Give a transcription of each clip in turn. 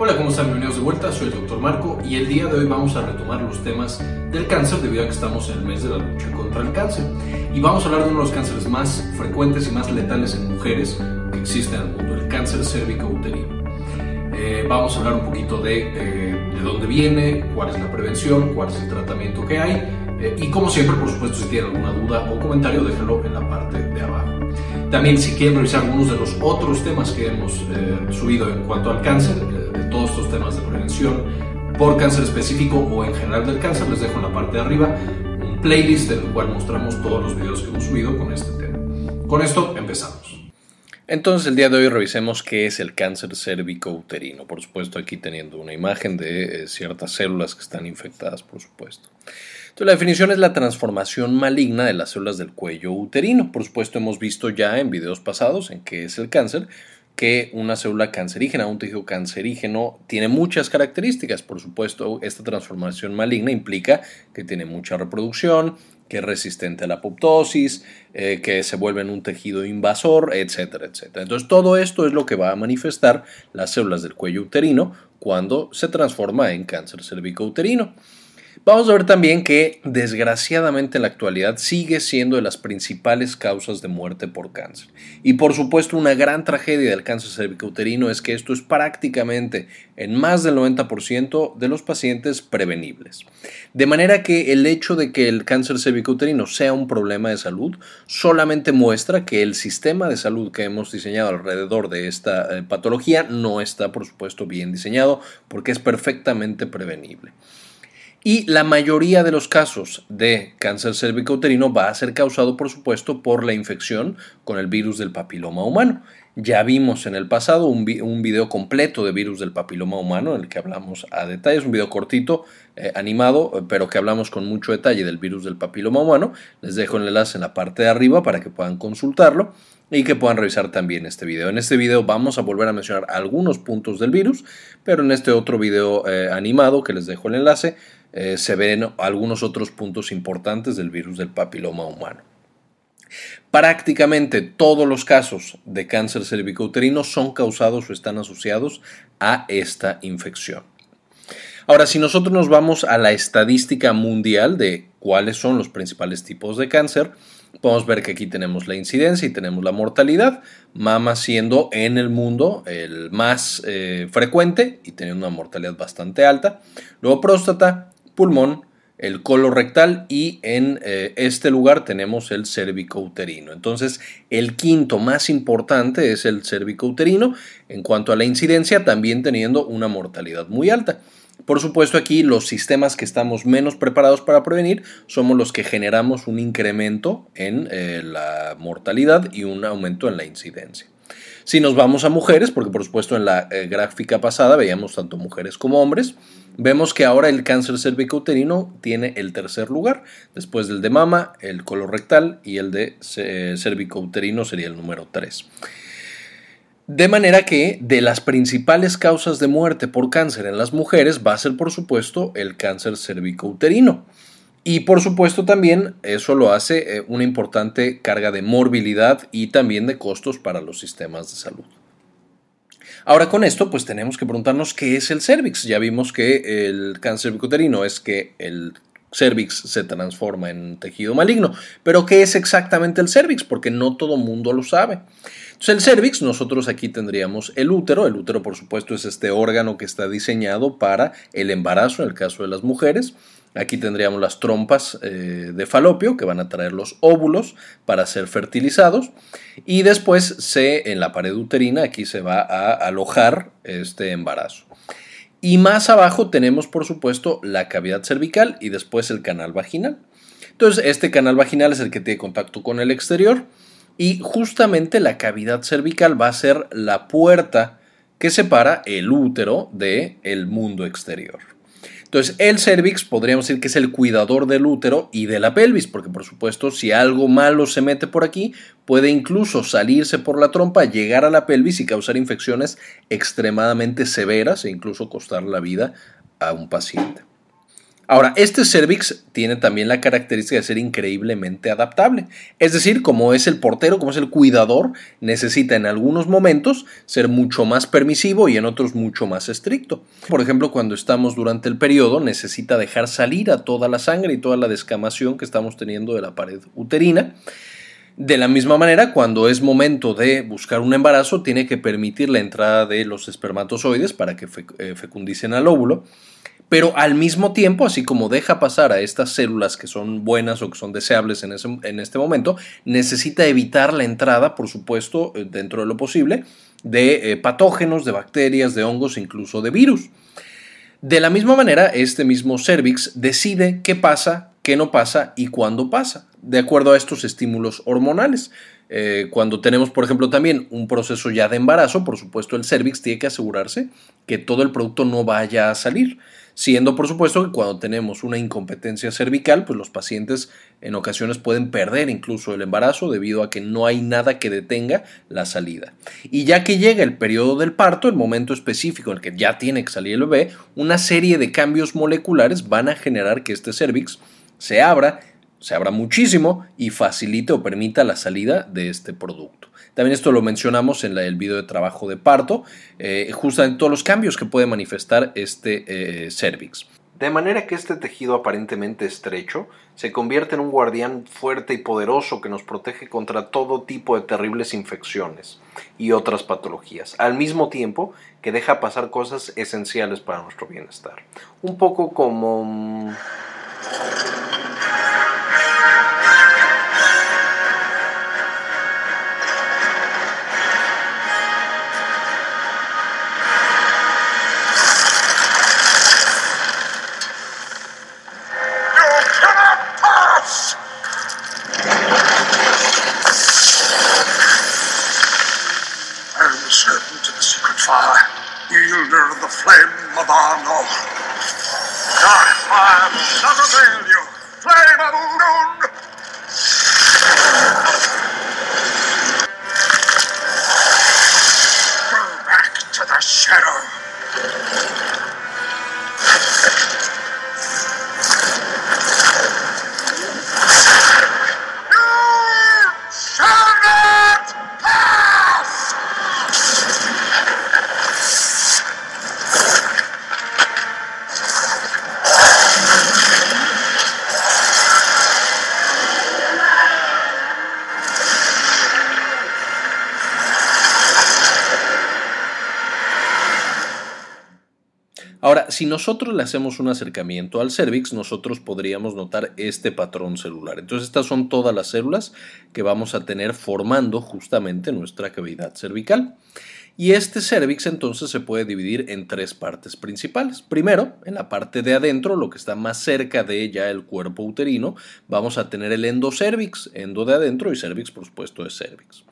Hola, ¿cómo están? Bienvenidos de vuelta, soy el Dr. Marco y el día de hoy vamos a retomar los temas del cáncer debido a que estamos en el mes de la lucha contra el cáncer. Y vamos a hablar de uno de los cánceres más frecuentes y más letales en mujeres que existen en el mundo, el cáncer cérvico-uterino. Eh, vamos a hablar un poquito de, eh, de dónde viene, cuál es la prevención, cuál es el tratamiento que hay eh, y como siempre, por supuesto, si tienen alguna duda o comentario, déjenlo en la parte de abajo. También si quieren revisar algunos de los otros temas que hemos subido en cuanto al cáncer, todos estos temas de prevención por cáncer específico o en general del cáncer, les dejo en la parte de arriba un playlist en el cual mostramos todos los videos que hemos subido con este tema. Con esto empezamos. Entonces el día de hoy revisemos qué es el cáncer cérvico-uterino. Por supuesto aquí teniendo una imagen de eh, ciertas células que están infectadas, por supuesto. Entonces la definición es la transformación maligna de las células del cuello uterino. Por supuesto hemos visto ya en videos pasados en qué es el cáncer, que una célula cancerígena, un tejido cancerígeno, tiene muchas características. Por supuesto, esta transformación maligna implica que tiene mucha reproducción, que es resistente a la apoptosis, eh, que se vuelve en un tejido invasor, etcétera, etcétera. Entonces, todo esto es lo que va a manifestar las células del cuello uterino cuando se transforma en cáncer cervicouterino. Vamos a ver también que desgraciadamente en la actualidad sigue siendo de las principales causas de muerte por cáncer. Y por supuesto una gran tragedia del cáncer cervicouterino es que esto es prácticamente en más del 90% de los pacientes prevenibles. De manera que el hecho de que el cáncer cervicouterino sea un problema de salud solamente muestra que el sistema de salud que hemos diseñado alrededor de esta eh, patología no está por supuesto bien diseñado porque es perfectamente prevenible. Y la mayoría de los casos de cáncer cervicouterino va a ser causado, por supuesto, por la infección con el virus del papiloma humano. Ya vimos en el pasado un, video completo de virus del papiloma humano en el que hablamos a detalle, es un video cortito, eh, animado, pero que hablamos con mucho detalle del virus del papiloma humano. Les dejo el enlace en la parte de arriba para que puedan consultarlo y que puedan revisar también este video. En este video vamos a volver a mencionar algunos puntos del virus, pero en este otro video eh, animado que les dejo el enlace eh, se ven algunos otros puntos importantes del virus del papiloma humano. Prácticamente todos los casos de cáncer cervicouterino son causados o están asociados a esta infección. Ahora, si nosotros nos vamos a la estadística mundial de cuáles son los principales tipos de cáncer, podemos ver que aquí tenemos la incidencia y tenemos la mortalidad, mama siendo en el mundo el más eh, frecuente y teniendo una mortalidad bastante alta, luego próstata, pulmón, el colorectal y en eh, este lugar tenemos el cervicouterino. Entonces, el quinto más importante es el cervicouterino en cuanto a la incidencia, también teniendo una mortalidad muy alta. Por supuesto, aquí los sistemas que estamos menos preparados para prevenir somos los que generamos un incremento en eh, la mortalidad y un aumento en la incidencia. Si nos vamos a mujeres, porque por supuesto en la eh, gráfica pasada veíamos tanto mujeres como hombres, vemos que ahora el cáncer cervicouterino tiene el tercer lugar, después del de mama, el colorectal y el de eh, cervicouterino sería el número 3. De manera que de las principales causas de muerte por cáncer en las mujeres va a ser por supuesto el cáncer cervicouterino. Y por supuesto también eso lo hace eh, una importante carga de morbilidad y también de costos para los sistemas de salud. Ahora con esto pues tenemos que preguntarnos qué es el cervix. Ya vimos que el cáncer cervicuterino es que el cervix se transforma en tejido maligno. Pero ¿qué es exactamente el cervix? Porque no todo mundo lo sabe. Entonces el cervix, nosotros aquí tendríamos el útero. El útero por supuesto es este órgano que está diseñado para el embarazo en el caso de las mujeres. Aquí tendríamos las trompas eh, de falopio que van a traer los óvulos para ser fertilizados y después se, en la pared uterina aquí se va a alojar este embarazo. Y más abajo tenemos por supuesto la cavidad cervical y después el canal vaginal. Entonces este canal vaginal es el que tiene contacto con el exterior y justamente la cavidad cervical va a ser la puerta que separa el útero del el mundo exterior. Entonces, el cervix podríamos decir que es el cuidador del útero y de la pelvis, porque por supuesto, si algo malo se mete por aquí, puede incluso salirse por la trompa, llegar a la pelvis y causar infecciones extremadamente severas e incluso costar la vida a un paciente. Ahora, este cervix tiene también la característica de ser increíblemente adaptable. Es decir, como es el portero, como es el cuidador, necesita en algunos momentos ser mucho más permisivo y en otros mucho más estricto. Por ejemplo, cuando estamos durante el periodo, necesita dejar salir a toda la sangre y toda la descamación que estamos teniendo de la pared uterina. De la misma manera, cuando es momento de buscar un embarazo, tiene que permitir la entrada de los espermatozoides para que eh, fecundicen al óvulo pero al mismo tiempo, así como deja pasar a estas células que son buenas o que son deseables en, en este momento, necesita evitar la entrada, por supuesto, eh, dentro de lo posible, de eh, patógenos, de bacterias, de hongos, incluso de virus. De la misma manera, este mismo cervix decide qué pasa, qué no pasa y cuándo pasa, de acuerdo a estos estímulos hormonales. Eh, cuando tenemos, por ejemplo, también un proceso ya de embarazo, por supuesto, el cervix tiene que asegurarse que todo el producto no vaya a salir. Siendo, por supuesto, que cuando tenemos una incompetencia cervical, pues los pacientes en ocasiones pueden perder incluso el embarazo debido a que no hay nada que detenga la salida. Y ya que llega el periodo del parto, el momento específico en el que ya tiene que salir el bebé, una serie de cambios moleculares van a generar que este cervix se abra se abra muchísimo y facilite o permita la salida de este producto. También esto lo mencionamos en el video de trabajo de parto, eh, justamente todos los cambios que puede manifestar este eh, cervix. De manera que este tejido aparentemente estrecho se convierte en un guardián fuerte y poderoso que nos protege contra todo tipo de terribles infecciones y otras patologías, al mismo tiempo que deja pasar cosas esenciales para nuestro bienestar. Un poco como... Ahora, si nosotros le hacemos un acercamiento al cervix, nosotros podríamos notar este patrón celular. Entonces, estas son todas las células que vamos a tener formando justamente nuestra cavidad cervical. Y este cervix entonces se puede dividir en tres partes principales. Primero, en la parte de adentro, lo que está más cerca de ya el cuerpo uterino, vamos a tener el endocervix, endo de adentro y cervix por supuesto es cervix.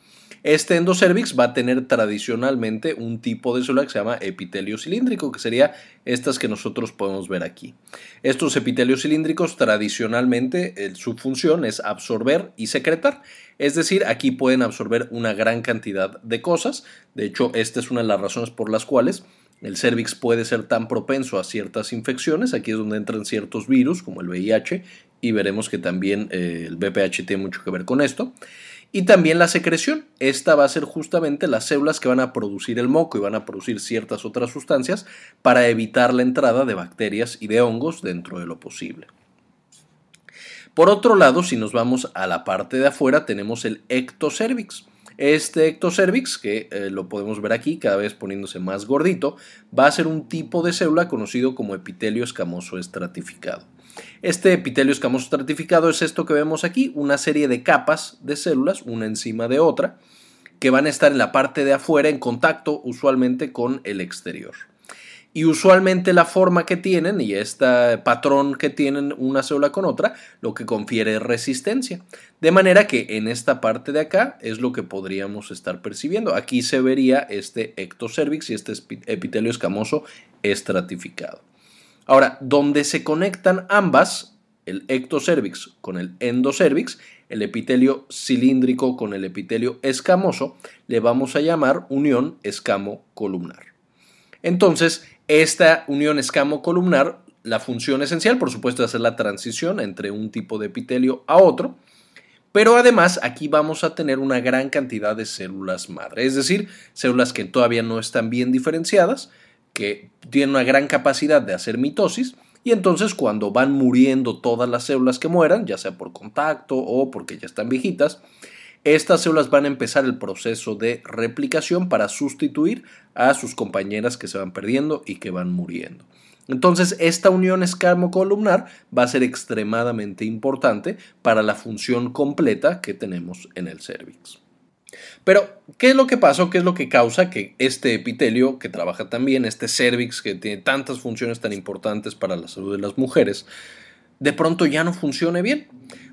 Este endocervix va a tener tradicionalmente un tipo de célula que se llama epitelio cilíndrico, que sería estas que nosotros podemos ver aquí. Estos epitelios cilíndricos tradicionalmente su función es absorber y secretar. Es decir, aquí pueden absorber una gran cantidad de cosas. De hecho, esta es una de las razones por las cuales el cervix puede ser tan propenso a ciertas infecciones. Aquí es donde entran ciertos virus como el VIH y veremos que también eh, el BPH tiene mucho que ver con esto. Y también la secreción. Esta va a ser justamente las células que van a producir el moco y van a producir ciertas otras sustancias para evitar la entrada de bacterias y de hongos dentro de lo posible. Por otro lado, si nos vamos a la parte de afuera, tenemos el ectocervix. Este ectocervix, que eh, lo podemos ver aquí cada vez poniéndose más gordito, va a ser un tipo de célula conocido como epitelio escamoso estratificado. Este epitelio escamoso estratificado es esto que vemos aquí, una serie de capas de células, una encima de otra, que van a estar en la parte de afuera en contacto usualmente con el exterior. Y usualmente la forma que tienen y este patrón que tienen una célula con otra, lo que confiere resistencia. De manera que en esta parte de acá es lo que podríamos estar percibiendo. Aquí se vería este ectocervix y este epitelio escamoso estratificado. Ahora, donde se conectan ambas, el ectocervix con el endocervix, el epitelio cilíndrico con el epitelio escamoso, le vamos a llamar unión escamo-columnar. Entonces, esta unión escamo-columnar la función esencial, por supuesto, es hacer la transición entre un tipo de epitelio a otro. Pero además aquí vamos a tener una gran cantidad de células madre, es decir, células que todavía no están bien diferenciadas, que tienen una gran capacidad de hacer mitosis y entonces cuando van muriendo todas las células que mueran, ya sea por contacto o porque ya están viejitas, estas células van a empezar el proceso de replicación para sustituir a sus compañeras que se van perdiendo y que van muriendo. Entonces, esta unión escamocolumnar va a ser extremadamente importante para la función completa que tenemos en el cervix. Pero, ¿qué es lo que pasa o qué es lo que causa que este epitelio, que trabaja tan bien, este cervix, que tiene tantas funciones tan importantes para la salud de las mujeres, de pronto ya no funcione bien?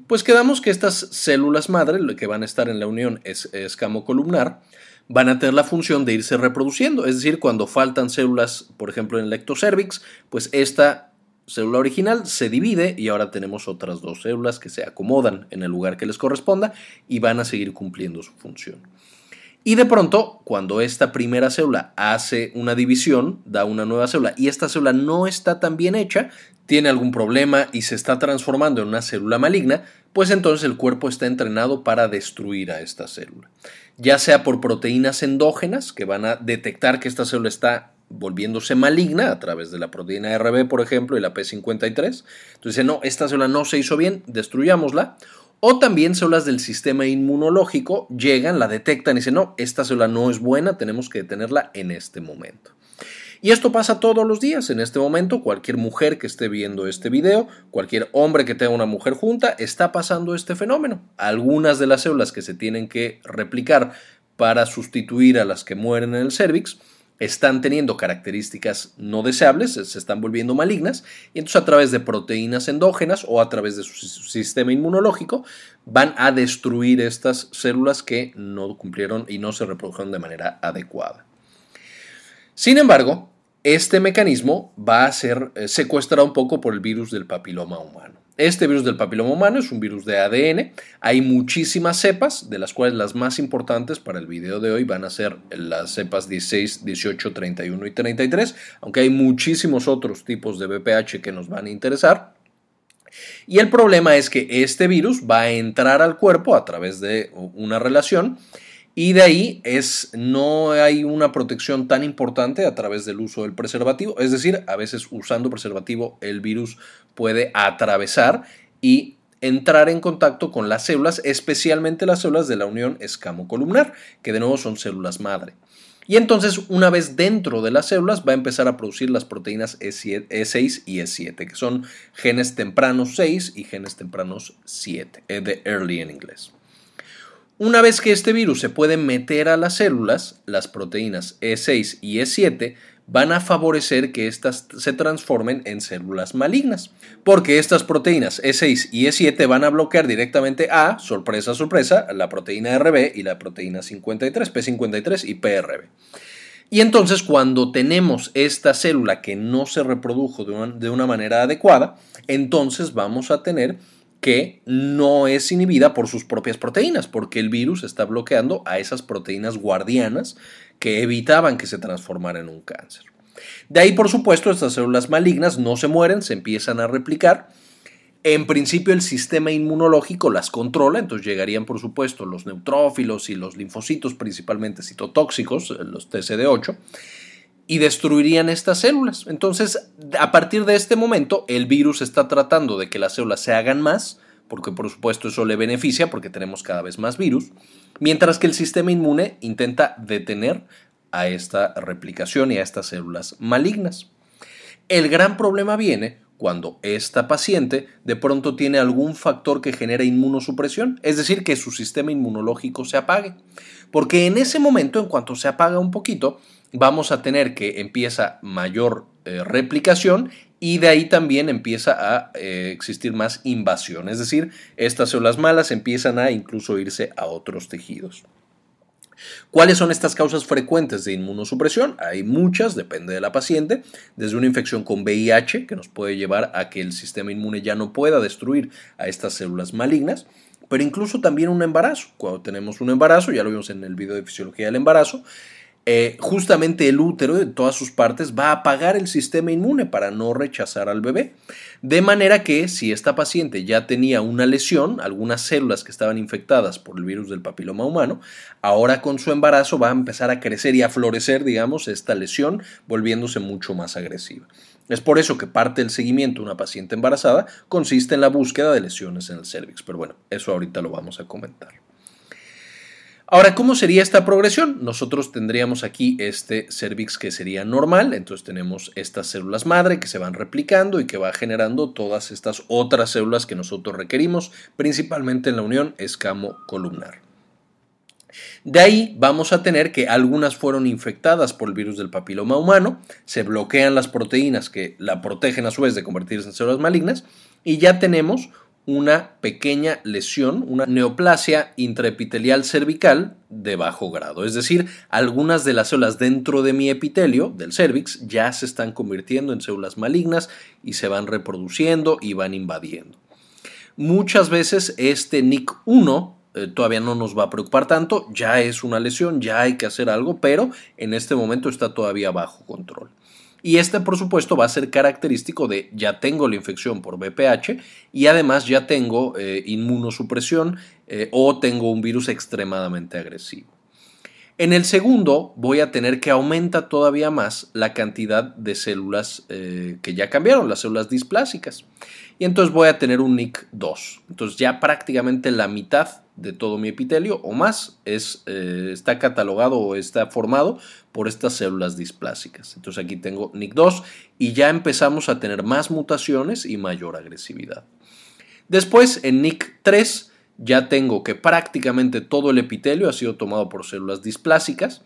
Pues quedamos que estas células madre, que van a estar en la unión escamocolumnar, van a tener la función de irse reproduciendo. Es decir, cuando faltan células, por ejemplo, en el ectocervix, pues esta célula original se divide y ahora tenemos otras dos células que se acomodan en el lugar que les corresponda y van a seguir cumpliendo su función. Y de pronto, cuando esta primera célula hace una división, da una nueva célula y esta célula no está tan bien hecha, tiene algún problema y se está transformando en una célula maligna, pues entonces el cuerpo está entrenado para destruir a esta célula. Ya sea por proteínas endógenas que van a detectar que esta célula está volviéndose maligna a través de la proteína RB, por ejemplo, y la P53. Entonces, no, esta célula no se hizo bien, destruyámosla. O también células del sistema inmunológico llegan, la detectan y dicen, no, esta célula no es buena, tenemos que detenerla en este momento. Y esto pasa todos los días. En este momento, cualquier mujer que esté viendo este video, cualquier hombre que tenga una mujer junta, está pasando este fenómeno. Algunas de las células que se tienen que replicar para sustituir a las que mueren en el cervix, están teniendo características no deseables, se están volviendo malignas, y entonces a través de proteínas endógenas o a través de su sistema inmunológico van a destruir estas células que no cumplieron y no se reprodujeron de manera adecuada. Sin embargo, este mecanismo va a ser eh, secuestrado un poco por el virus del papiloma humano. Este virus del papiloma humano es un virus de ADN. Hay muchísimas cepas, de las cuales las más importantes para el video de hoy van a ser las cepas 16, 18, 31 y 33, aunque hay muchísimos otros tipos de BPH que nos van a interesar. Y el problema es que este virus va a entrar al cuerpo a través de una relación y de ahí es, no hay una protección tan importante a través del uso del preservativo. Es decir, a veces usando preservativo el virus puede atravesar y entrar en contacto con las células, especialmente las células de la unión escamocolumnar, que de nuevo son células madre. Y entonces, una vez dentro de las células, va a empezar a producir las proteínas E6 e y E7, que son genes tempranos 6 y genes tempranos 7, eh, de early en inglés. Una vez que este virus se puede meter a las células, las proteínas E6 y E7 van a favorecer que éstas se transformen en células malignas, porque estas proteínas E6 y E7 van a bloquear directamente a, sorpresa, sorpresa, la proteína RB y la proteína 53, P53 y PRB. Y entonces cuando tenemos esta célula que no se reprodujo de una, de una manera adecuada, entonces vamos a tener que no es inhibida por sus propias proteínas, porque el virus está bloqueando a esas proteínas guardianas que evitaban que se transformara en un cáncer. De ahí, por supuesto, estas células malignas no se mueren, se empiezan a replicar. En principio el sistema inmunológico las controla, entonces llegarían por supuesto los neutrófilos y los linfocitos, principalmente citotóxicos, los TCD8, y destruirían estas células. Entonces, a partir de este momento, el virus está tratando de que las células se hagan más, porque por supuesto eso le beneficia porque tenemos cada vez más virus, mientras que el sistema inmune intenta detener a esta replicación y a estas células malignas. El gran problema viene cuando esta paciente de pronto tiene algún factor que genera inmunosupresión, es decir, que su sistema inmunológico se apague. Porque en ese momento, en cuanto se apaga un poquito, vamos a tener que empieza mayor eh, replicación y de ahí también empieza a eh, existir más invasión, es decir, estas células malas empiezan a incluso irse a otros tejidos. ¿Cuáles son estas causas frecuentes de inmunosupresión? Hay muchas, depende de la paciente, desde una infección con VIH, que nos puede llevar a que el sistema inmune ya no pueda destruir a estas células malignas, pero incluso también un embarazo. Cuando tenemos un embarazo, ya lo vimos en el video de fisiología del embarazo, eh, justamente el útero de todas sus partes va a apagar el sistema inmune para no rechazar al bebé. De manera que si esta paciente ya tenía una lesión, algunas células que estaban infectadas por el virus del papiloma humano, ahora con su embarazo va a empezar a crecer y a florecer, digamos, esta lesión, volviéndose mucho más agresiva. Es por eso que parte del seguimiento de una paciente embarazada consiste en la búsqueda de lesiones en el cervix. Pero bueno, eso ahorita lo vamos a comentar. Ahora, ¿cómo sería esta progresión? Nosotros tendríamos aquí este cervix que sería normal, entonces tenemos estas células madre que se van replicando y que va generando todas estas otras células que nosotros requerimos, principalmente en la unión escamo-columnar. De ahí vamos a tener que algunas fueron infectadas por el virus del papiloma humano, se bloquean las proteínas que la protegen a su vez de convertirse en células malignas y ya tenemos una pequeña lesión, una neoplasia intraepitelial cervical de bajo grado. Es decir, algunas de las células dentro de mi epitelio, del cervix, ya se están convirtiendo en células malignas y se van reproduciendo y van invadiendo. Muchas veces este NIC1 eh, todavía no nos va a preocupar tanto, ya es una lesión, ya hay que hacer algo, pero en este momento está todavía bajo control. Y este, por supuesto, va a ser característico de ya tengo la infección por BPH y además ya tengo eh, inmunosupresión eh, o tengo un virus extremadamente agresivo. En el segundo voy a tener que aumenta todavía más la cantidad de células eh, que ya cambiaron, las células displásicas. Y entonces voy a tener un NIC2. Entonces ya prácticamente la mitad de todo mi epitelio o más es, eh, está catalogado o está formado por estas células displásicas. Entonces aquí tengo NIC2 y ya empezamos a tener más mutaciones y mayor agresividad. Después en NIC3 ya tengo que prácticamente todo el epitelio ha sido tomado por células displásicas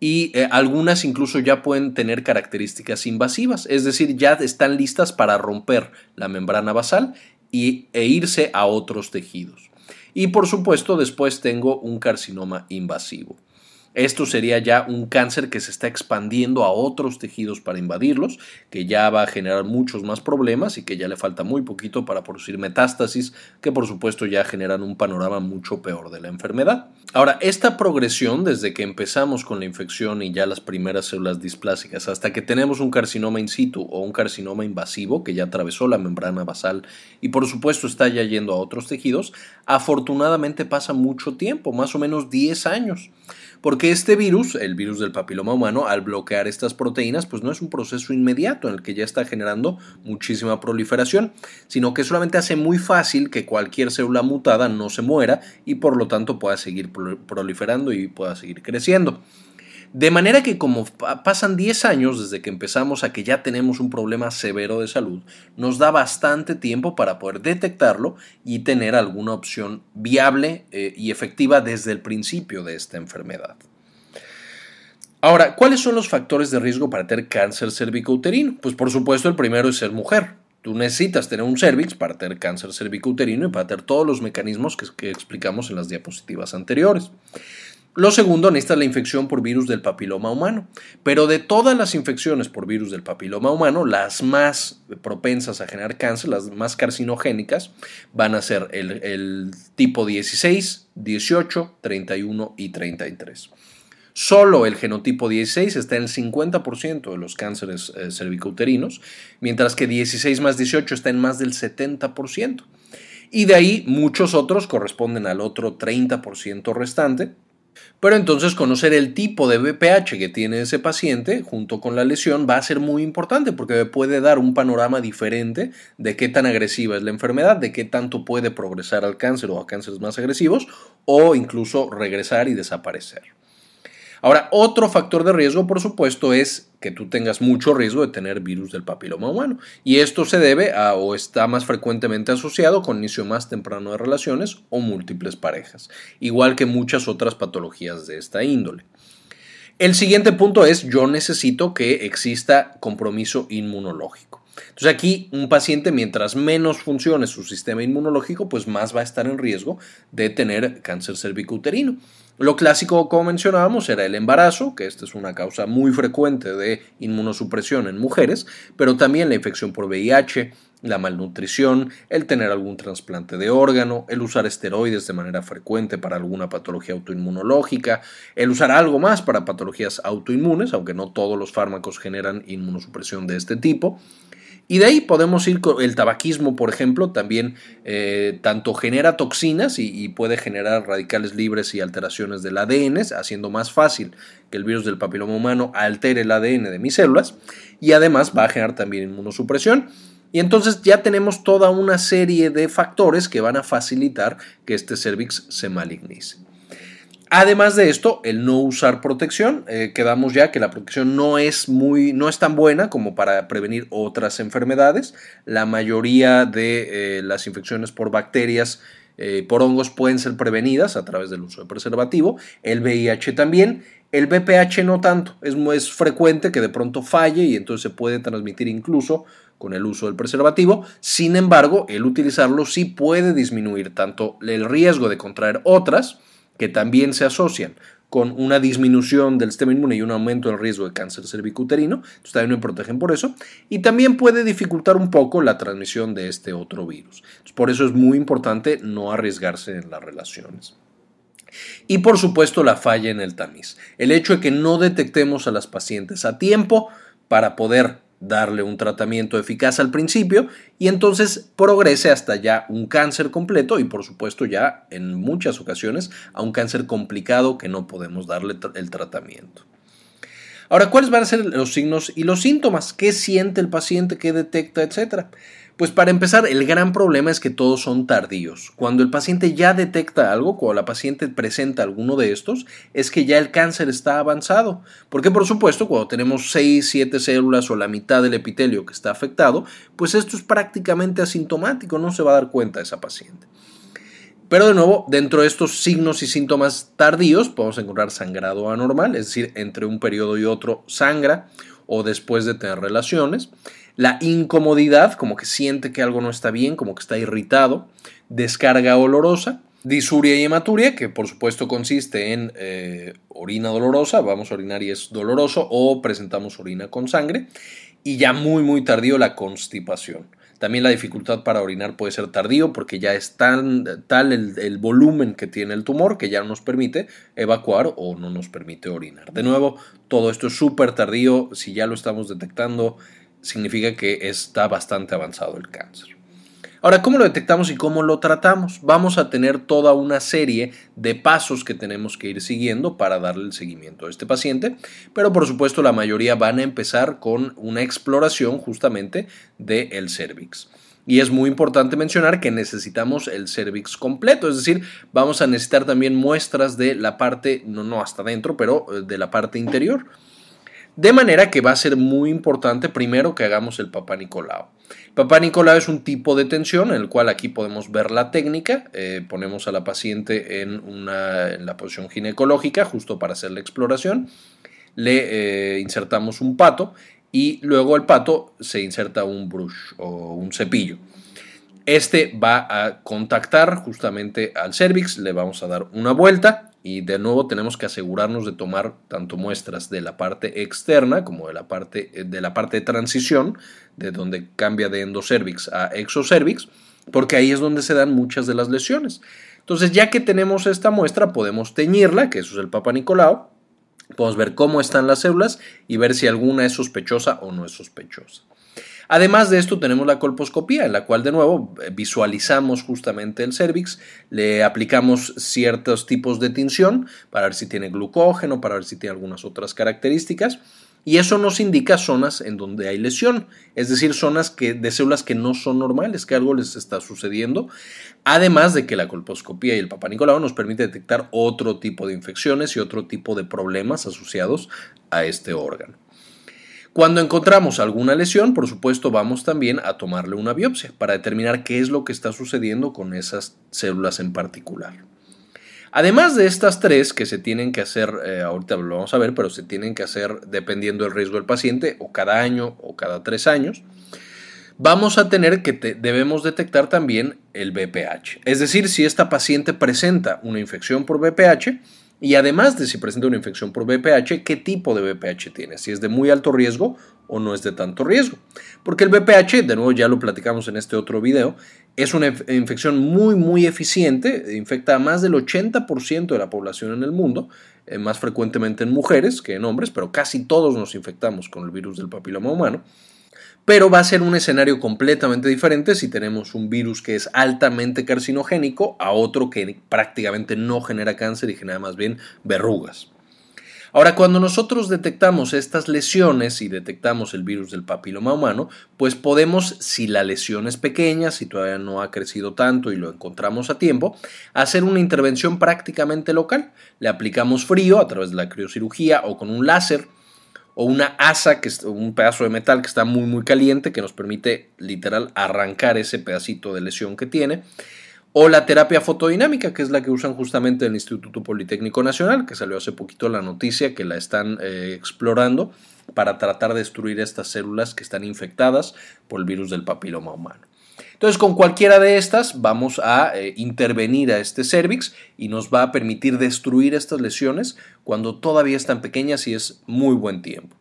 y eh, algunas incluso ya pueden tener características invasivas, es decir, ya están listas para romper la membrana basal y, e irse a otros tejidos. Y por supuesto después tengo un carcinoma invasivo. Esto sería ya un cáncer que se está expandiendo a otros tejidos para invadirlos, que ya va a generar muchos más problemas y que ya le falta muy poquito para producir metástasis, que por supuesto ya generan un panorama mucho peor de la enfermedad. Ahora, esta progresión desde que empezamos con la infección y ya las primeras células displásicas hasta que tenemos un carcinoma in situ o un carcinoma invasivo que ya atravesó la membrana basal y por supuesto está ya yendo a otros tejidos, afortunadamente pasa mucho tiempo, más o menos 10 años. Porque este virus, el virus del papiloma humano, al bloquear estas proteínas, pues no es un proceso inmediato en el que ya está generando muchísima proliferación, sino que solamente hace muy fácil que cualquier célula mutada no se muera y por lo tanto pueda seguir proliferando y pueda seguir creciendo. De manera que como pasan 10 años desde que empezamos a que ya tenemos un problema severo de salud, nos da bastante tiempo para poder detectarlo y tener alguna opción viable eh, y efectiva desde el principio de esta enfermedad. Ahora, ¿cuáles son los factores de riesgo para tener cáncer cervicouterino? Pues por supuesto el primero es ser mujer. Tú necesitas tener un cervix para tener cáncer cervicouterino y para tener todos los mecanismos que explicamos en las diapositivas anteriores. Lo segundo, necesita la infección por virus del papiloma humano. Pero de todas las infecciones por virus del papiloma humano, las más propensas a generar cáncer, las más carcinogénicas, van a ser el, tipo 16, 18, 31 y 33. Solo el genotipo 16 está en el 50% de los cánceres eh, cervicouterinos, mientras que 16 más 18 está en más del 70%. Y de ahí muchos otros corresponden al otro 30% restante, pero entonces conocer el tipo de BPH que tiene ese paciente junto con la lesión va a ser muy importante porque puede dar un panorama diferente de qué tan agresiva es la enfermedad, de qué tanto puede progresar al cáncer o a cánceres más agresivos o incluso regresar y desaparecer. Ahora, otro factor de riesgo, por supuesto, es que tú tengas mucho riesgo de tener virus del papiloma humano. Y esto se debe a o está más frecuentemente asociado con inicio más temprano de relaciones o múltiples parejas, igual que muchas otras patologías de esta índole. El siguiente punto es yo necesito que exista compromiso inmunológico. Entonces aquí un paciente mientras menos funcione su sistema inmunológico, pues más va a estar en riesgo de tener cáncer cervicouterino. Lo clásico, como mencionábamos, era el embarazo, que esta es una causa muy frecuente de inmunosupresión en mujeres, pero también la infección por VIH, la malnutrición, el tener algún trasplante de órgano, el usar esteroides de manera frecuente para alguna patología autoinmunológica, el usar algo más para patologías autoinmunes, aunque no todos los fármacos generan inmunosupresión de este tipo. Y de ahí podemos ir con el tabaquismo, por ejemplo, también eh, tanto genera toxinas y, y, puede generar radicales libres y alteraciones del ADN, haciendo más fácil que el virus del papiloma humano altere el ADN de mis células y además va a generar también inmunosupresión. Y entonces ya tenemos toda una serie de factores que van a facilitar que este cervix se malignice. Además de esto, el no usar protección, eh, quedamos ya que la protección no es muy, no es tan buena como para prevenir otras enfermedades. La mayoría de eh, las infecciones por bacterias, eh, por hongos pueden ser prevenidas a través del uso de preservativo. El VIH también. El BPH no tanto. Es, es frecuente que de pronto falle y entonces se puede transmitir incluso con el uso del preservativo. Sin embargo, el utilizarlo sí puede disminuir tanto el riesgo de contraer otras que también se asocian con una disminución del sistema inmune y un aumento del riesgo de cáncer cervicuterino, entonces también me protegen por eso, y también puede dificultar un poco la transmisión de este otro virus. por eso es muy importante no arriesgarse en las relaciones. Y por supuesto la falla en el tamiz. El hecho de que no detectemos a las pacientes a tiempo para poder darle un tratamiento eficaz al principio y entonces progrese hasta ya un cáncer completo y por supuesto ya en muchas ocasiones a un cáncer complicado que no podemos darle el tratamiento. Ahora, ¿cuáles van a ser los signos y los síntomas? ¿Qué siente el paciente? ¿Qué detecta? Etcétera. Pues para empezar, el gran problema es que todos son tardíos. Cuando el paciente ya detecta algo, cuando la paciente presenta alguno de estos, es que ya el cáncer está avanzado. Porque por supuesto, cuando tenemos 6, 7 células o la mitad del epitelio que está afectado, pues esto es prácticamente asintomático, no se va a dar cuenta esa paciente. Pero de nuevo, dentro de estos signos y síntomas tardíos podemos encontrar sangrado anormal, es decir, entre un periodo y otro sangra o después de tener relaciones la incomodidad, como que siente que algo no está bien, como que está irritado, descarga olorosa, disuria y hematuria, que por supuesto consiste en eh, orina dolorosa, vamos a orinar y es doloroso, o presentamos orina con sangre, y ya muy muy tardío la constipación. También la dificultad para orinar puede ser tardío porque ya es tan, tal el, el, volumen que tiene el tumor que ya no nos permite evacuar o no nos permite orinar. De nuevo, todo esto es súper tardío. Si ya lo estamos detectando significa que está bastante avanzado el cáncer. Ahora, ¿cómo lo detectamos y cómo lo tratamos? Vamos a tener toda una serie de pasos que tenemos que ir siguiendo para darle el seguimiento a este paciente, pero por supuesto la mayoría van a empezar con una exploración justamente del el cervix. Y es muy importante mencionar que necesitamos el cervix completo, es decir, vamos a necesitar también muestras de la parte, no, no hasta adentro, pero eh, de la parte interior. De manera que va a ser muy importante primero que hagamos el Papá Nicolau. Papá Nicolau es un tipo de tensión en el cual aquí podemos ver la técnica. Eh, ponemos a la paciente en, una, en la posición ginecológica justo para hacer la exploración. Le eh, insertamos un pato y luego el pato se inserta un brush o un cepillo. Este va a contactar justamente al cervix, le vamos a dar una vuelta y de nuevo tenemos que asegurarnos de tomar tanto muestras de la parte externa como de la parte de, la parte de transición, de donde cambia de endocervix a exocervix, porque ahí es donde se dan muchas de las lesiones. Entonces, ya que tenemos esta muestra, podemos teñirla, que eso es el Papa Nicolau, podemos ver cómo están las células y ver si alguna es sospechosa o no es sospechosa. Además de esto tenemos la colposcopía, en la cual de nuevo visualizamos justamente el cervix, le aplicamos ciertos tipos de tinción para ver si tiene glucógeno, para ver si tiene algunas otras características. Y eso nos indica zonas en donde hay lesión, es decir, zonas que, de células que no son normales, que algo les está sucediendo. Además de que la colposcopía y el papá nos permite detectar otro tipo de infecciones y otro tipo de problemas asociados a este órgano. Cuando encontramos alguna lesión, por supuesto, vamos también a tomarle una biopsia para determinar qué es lo que está sucediendo con esas células en particular. Además de estas tres que se tienen que hacer, eh, ahorita lo vamos a ver, pero se tienen que hacer dependiendo del riesgo del paciente, o cada año o cada tres años, vamos a tener que debemos detectar también el BPH. Es decir, si esta paciente presenta una infección por BPH, y además de si presenta una infección por VPH, qué tipo de VPH tiene, si es de muy alto riesgo o no es de tanto riesgo. Porque el VPH, de nuevo ya lo platicamos en este otro video, es una infección muy muy eficiente, infecta a más del 80% de la población en el mundo, eh, más frecuentemente en mujeres que en hombres, pero casi todos nos infectamos con el virus del papiloma humano pero va a ser un escenario completamente diferente si tenemos un virus que es altamente carcinogénico a otro que prácticamente no genera cáncer y genera más bien verrugas. Ahora, cuando nosotros detectamos estas lesiones y detectamos el virus del papiloma humano, pues podemos, si la lesión es pequeña, si todavía no ha crecido tanto y lo encontramos a tiempo, hacer una intervención prácticamente local. Le aplicamos frío a través de la criocirugía o con un láser o una asa, que es un pedazo de metal que está muy muy caliente, que nos permite literal arrancar ese pedacito de lesión que tiene, o la terapia fotodinámica, que es la que usan justamente el Instituto Politécnico Nacional, que salió hace poquito la noticia que la están eh, explorando para tratar de destruir estas células que están infectadas por el virus del papiloma humano. Entonces, con cualquiera de estas vamos a eh, intervenir a este cervix y nos va a permitir destruir estas lesiones cuando todavía están pequeñas y es muy buen tiempo.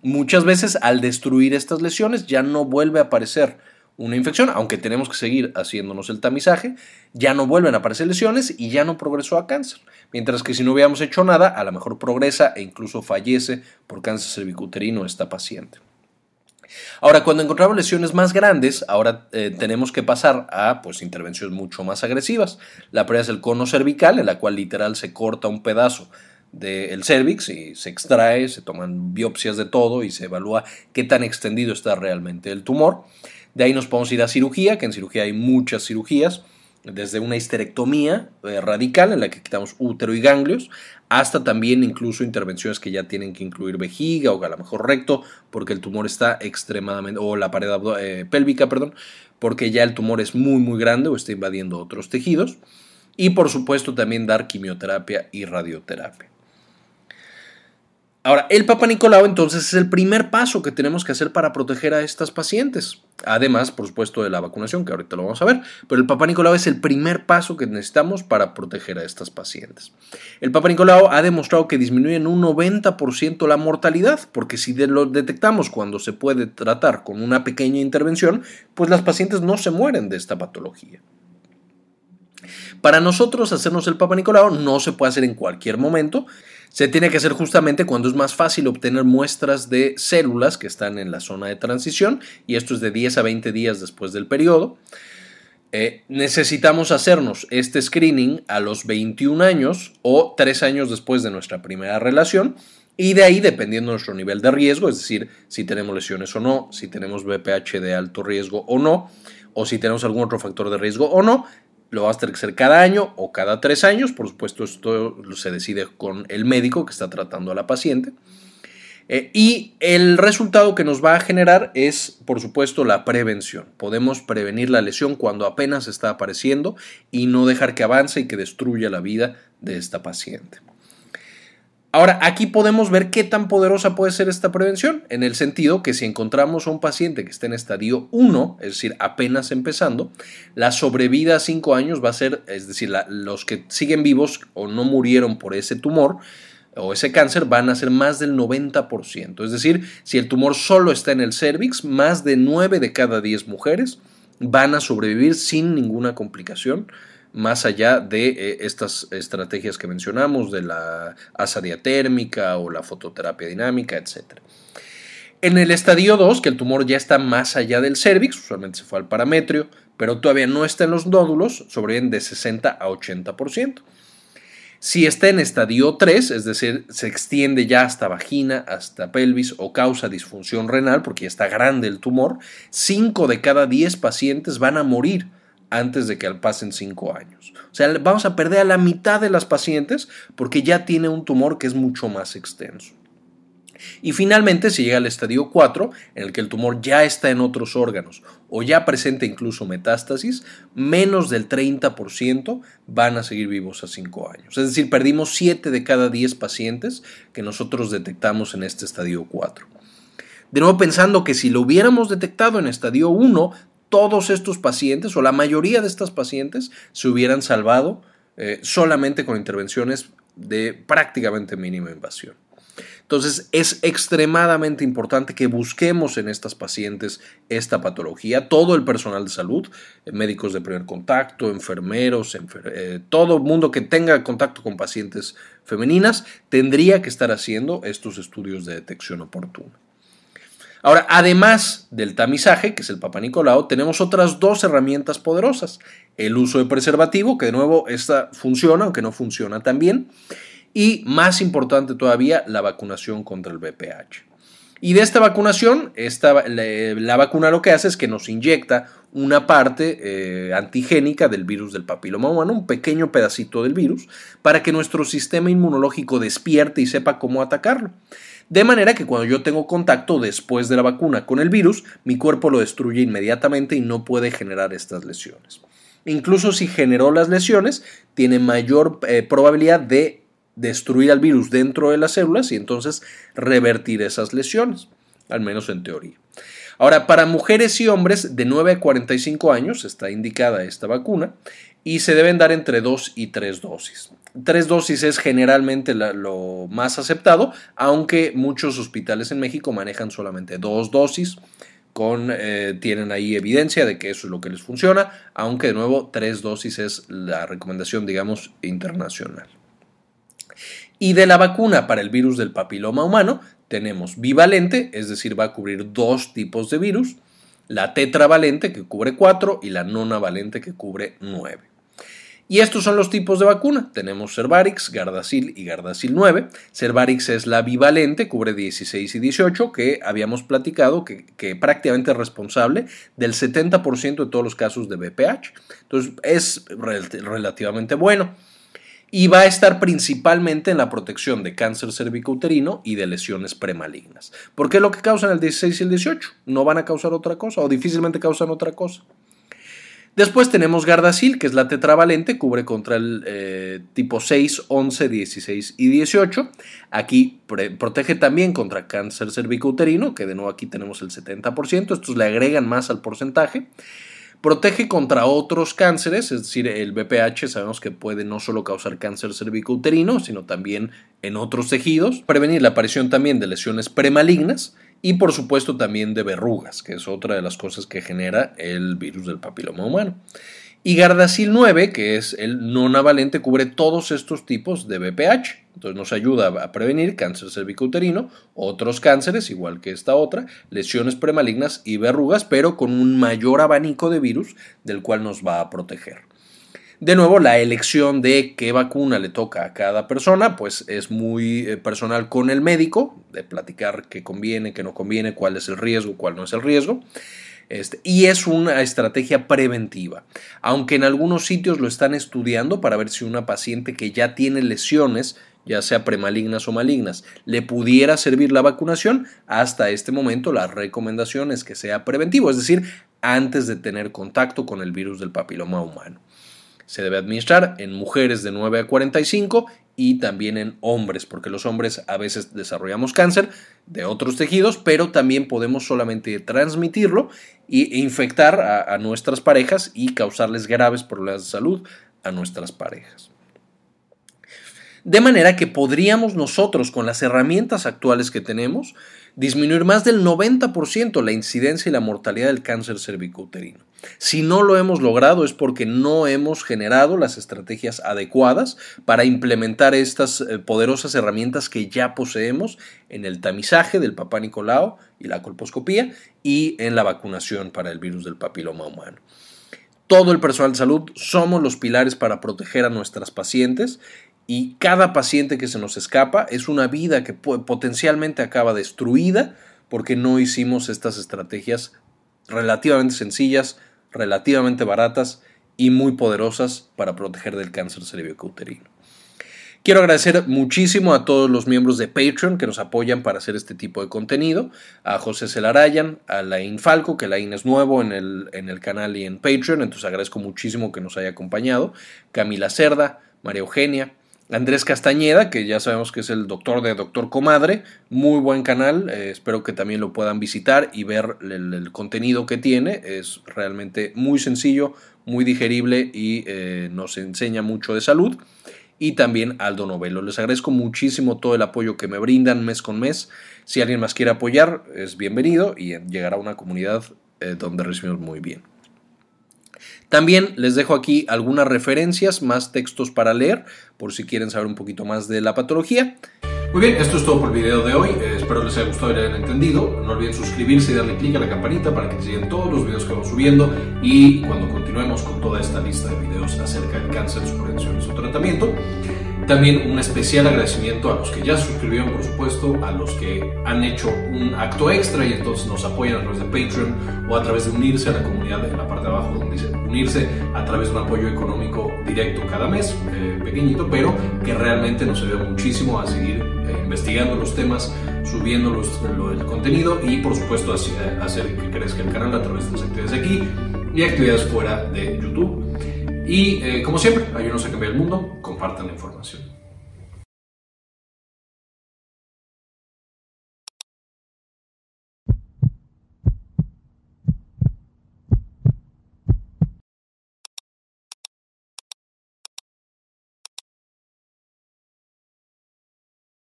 Muchas veces al destruir estas lesiones ya no vuelve a aparecer una infección, aunque tenemos que seguir haciéndonos el tamizaje, ya no vuelven a aparecer lesiones y ya no progresó a cáncer. Mientras que si no hubiéramos hecho nada, a lo mejor progresa e incluso fallece por cáncer cervicuterino esta paciente. Ahora, cuando encontramos lesiones más grandes, ahora eh, tenemos que pasar a pues, intervenciones mucho más agresivas. La primera es el cono cervical, en la cual literal se corta un pedazo del cervix y se extrae, se toman biopsias de todo y se evalúa qué tan extendido está realmente el tumor. De ahí nos podemos ir a cirugía, que en cirugía hay muchas cirugías desde una histerectomía eh, radical en la que quitamos útero y ganglios, hasta también incluso intervenciones que ya tienen que incluir vejiga o a lo mejor recto, porque el tumor está extremadamente, o la pared eh, pélvica, perdón, porque ya el tumor es muy muy grande o está invadiendo otros tejidos. Y por supuesto también dar quimioterapia y radioterapia. Ahora, el Papa Nicolau entonces es el primer paso que tenemos que hacer para proteger a estas pacientes. Además, por supuesto, de la vacunación, que ahorita lo vamos a ver, pero el Papa Nicolau es el primer paso que necesitamos para proteger a estas pacientes. El Papa Nicolau ha demostrado que disminuye en un 90% la mortalidad, porque si lo detectamos cuando se puede tratar con una pequeña intervención, pues las pacientes no se mueren de esta patología. Para nosotros hacernos el Papa Nicolau no se puede hacer en cualquier momento, se tiene que hacer justamente cuando es más fácil obtener muestras de células que están en la zona de transición y esto es de 10 a 20 días después del periodo. Eh, necesitamos hacernos este screening a los 21 años o 3 años después de nuestra primera relación y de ahí, dependiendo de nuestro nivel de riesgo, es decir, si tenemos lesiones o no, si tenemos BPH de alto riesgo o no, o si tenemos algún otro factor de riesgo o no, lo vas a tener que hacer cada año o cada tres años. Por supuesto, esto se decide con el médico que está tratando a la paciente. Eh, y el resultado que nos va a generar es, por supuesto, la prevención. Podemos prevenir la lesión cuando apenas está apareciendo y no dejar que avance y que destruya la vida de esta paciente. Ahora, aquí podemos ver qué tan poderosa puede ser esta prevención, en el sentido que si encontramos a un paciente que está en estadio 1, es decir, apenas empezando, la sobrevida a 5 años va a ser, es decir, los que siguen vivos o no murieron por ese tumor o ese cáncer van a ser más del 90%. Es decir, si el tumor solo está en el cervix, más de 9 de cada 10 mujeres van a sobrevivir sin ninguna complicación más allá de eh, estas estrategias que mencionamos, de la asa diatérmica o la fototerapia dinámica, etc. En el estadio 2, que el tumor ya está más allá del cervix, usualmente se fue al parametrio, pero todavía no está en los nódulos, sobreviven de 60 a 80%. Si está en estadio 3, es decir, se extiende ya hasta vagina, hasta pelvis o causa disfunción renal, porque ya está grande el tumor, 5 de cada 10 pacientes van a morir antes de que pasen cinco años. O sea, vamos a perder a la mitad de las pacientes porque ya tiene un tumor que es mucho más extenso. Y finalmente, si llega al estadio 4, en el que el tumor ya está en otros órganos o ya presenta incluso metástasis, menos del 30% van a seguir vivos a 5 años. Es decir, perdimos 7 de cada 10 pacientes que nosotros detectamos en este estadio 4. De nuevo pensando que si lo hubiéramos detectado en estadio 1, todos estos pacientes o la mayoría de estas pacientes se hubieran salvado eh, solamente con intervenciones de prácticamente mínima invasión. Entonces es extremadamente importante que busquemos en estas pacientes esta patología. Todo el personal de salud, eh, médicos de primer contacto, enfermeros, eh, todo el mundo que tenga contacto con pacientes femeninas tendría que estar haciendo estos estudios de detección oportuna. Ahora, además del tamizaje, que es el Papa Nicolau, tenemos otras dos herramientas poderosas. El uso de preservativo, que de nuevo esta funciona, aunque no funciona tan bien y más importante todavía, la vacunación contra el VPH. Y de esta vacunación, esta, la, vacuna lo que hace es que nos inyecta una parte eh, antigénica del virus del papiloma humano, un pequeño pedacito del virus, para que nuestro sistema inmunológico despierte y sepa cómo atacarlo. De manera que cuando yo tengo contacto después de la vacuna con el virus, mi cuerpo lo destruye inmediatamente y no puede generar estas lesiones. Incluso si generó las lesiones, tiene mayor eh, probabilidad de destruir al virus dentro de las células y entonces revertir esas lesiones, al menos en teoría. Ahora, para mujeres y hombres de 9 a 45 años está indicada esta vacuna y se deben dar entre 2 y 3 dosis. Tres dosis es generalmente lo más aceptado, aunque muchos hospitales en México manejan solamente dos dosis. Con, eh, tienen ahí evidencia de que eso es lo que les funciona, aunque de nuevo tres dosis es la recomendación, digamos, internacional. Y de la vacuna para el virus del papiloma humano tenemos bivalente, es decir, va a cubrir dos tipos de virus, la tetravalente que cubre cuatro y la nonavalente que cubre nueve. Y estos son los tipos de vacuna. Tenemos Cervarix, Gardasil y Gardasil 9. Cervarix es la bivalente, cubre 16 y 18, que habíamos platicado que, prácticamente es responsable del 70% de todos los casos de BPH. Entonces es relativamente bueno y va a estar principalmente en la protección de cáncer cervicouterino y de lesiones premalignas. ¿Por qué lo que causan el 16 y el 18? No van a causar otra cosa o difícilmente causan otra cosa. Después tenemos Gardasil, que es la tetravalente, cubre contra el eh, tipo 6, 11, 16 y 18. Aquí protege también contra cáncer cervicouterino, que de nuevo aquí tenemos el 70%. Estos le agregan más al porcentaje. Protege contra otros cánceres, es decir, el BPH sabemos que puede no solo causar cáncer cervicouterino, sino también en otros tejidos. Prevenir la aparición también de lesiones premalignas y por supuesto también de verrugas, que es otra de las cosas que genera el virus del papiloma humano. Y Gardasil 9, que es el no navalente, cubre todos estos tipos de BPH. Entonces nos ayuda a prevenir cáncer cervicouterino, otros cánceres, igual que esta otra, lesiones premalignas y verrugas, pero con un mayor abanico de virus del cual nos va a proteger. De nuevo, la elección de qué vacuna le toca a cada persona, pues es muy eh, personal con el médico, de platicar qué conviene, qué no conviene, cuál es el riesgo, cuál no es el riesgo. Este, y es una estrategia preventiva, aunque en algunos sitios lo están estudiando para ver si una paciente que ya tiene lesiones, ya sea premalignas o malignas, le pudiera servir la vacunación, hasta este momento la recomendación es que sea preventivo, es decir, antes de tener contacto con el virus del papiloma humano. Se debe administrar en mujeres de 9 a 45 y también en hombres, porque los hombres a veces desarrollamos cáncer de otros tejidos, pero también podemos solamente transmitirlo e infectar a, a nuestras parejas y causarles graves problemas de salud a nuestras parejas. De manera que podríamos nosotros, con las herramientas actuales que tenemos, disminuir más del 90% la incidencia y la mortalidad del cáncer cervicouterino. Si no lo hemos logrado es porque no hemos generado las estrategias adecuadas para implementar estas eh, poderosas herramientas que ya poseemos en el tamizaje del papá Nicolau y la colposcopía y en la vacunación para el virus del papiloma humano. Todo el personal de salud somos los pilares para proteger a nuestras pacientes y cada paciente que se nos escapa es una vida que potencialmente acaba destruida porque no hicimos estas estrategias relativamente sencillas, relativamente baratas y muy poderosas para proteger del cáncer cervicouterino. Quiero agradecer muchísimo a todos los miembros de Patreon que nos apoyan para hacer este tipo de contenido, a José Celarayan, a Lain Falco, que Lain es nuevo en el, en el canal y en Patreon, entonces agradezco muchísimo que nos haya acompañado, Camila Cerda, María Eugenia, Andrés Castañeda, que ya sabemos que es el doctor de Doctor Comadre, muy buen canal, eh, espero que también lo puedan visitar y ver el, contenido que tiene, es realmente muy sencillo, muy digerible y eh, nos enseña mucho de salud. y también Aldo Novelo. Les agradezco muchísimo todo el apoyo que me brindan mes con mes. Si alguien más quiere apoyar, es bienvenido y llegará a una comunidad eh, donde recibimos muy bien. También les dejo aquí algunas referencias, más textos para leer, por si quieren saber un poquito más de la patología. Muy bien, esto es todo por el video de hoy. Eh, espero les haya gustado y lo hayan entendido. No olviden suscribirse y darle clic a la campanita para que sigan todos los videos que vamos subiendo y cuando continuemos con toda esta lista de videos acerca del cáncer, su prevención y tratamiento. También un especial agradecimiento a los que ya suscribieron, por supuesto, a los que han hecho un acto extra y entonces nos apoyan a través de Patreon o a través de unirse a la comunidad en la parte de abajo donde dice unirse a través de un apoyo económico directo cada mes, eh, pequeñito, pero que realmente nos ayuda muchísimo a seguir eh, investigando los temas, subiendo los, el contenido y por supuesto hacer que crezca el canal a través de las actividades de aquí y actividades fuera de YouTube. Y eh, como siempre, ayúdenos a cambiar el mundo, compartan la información.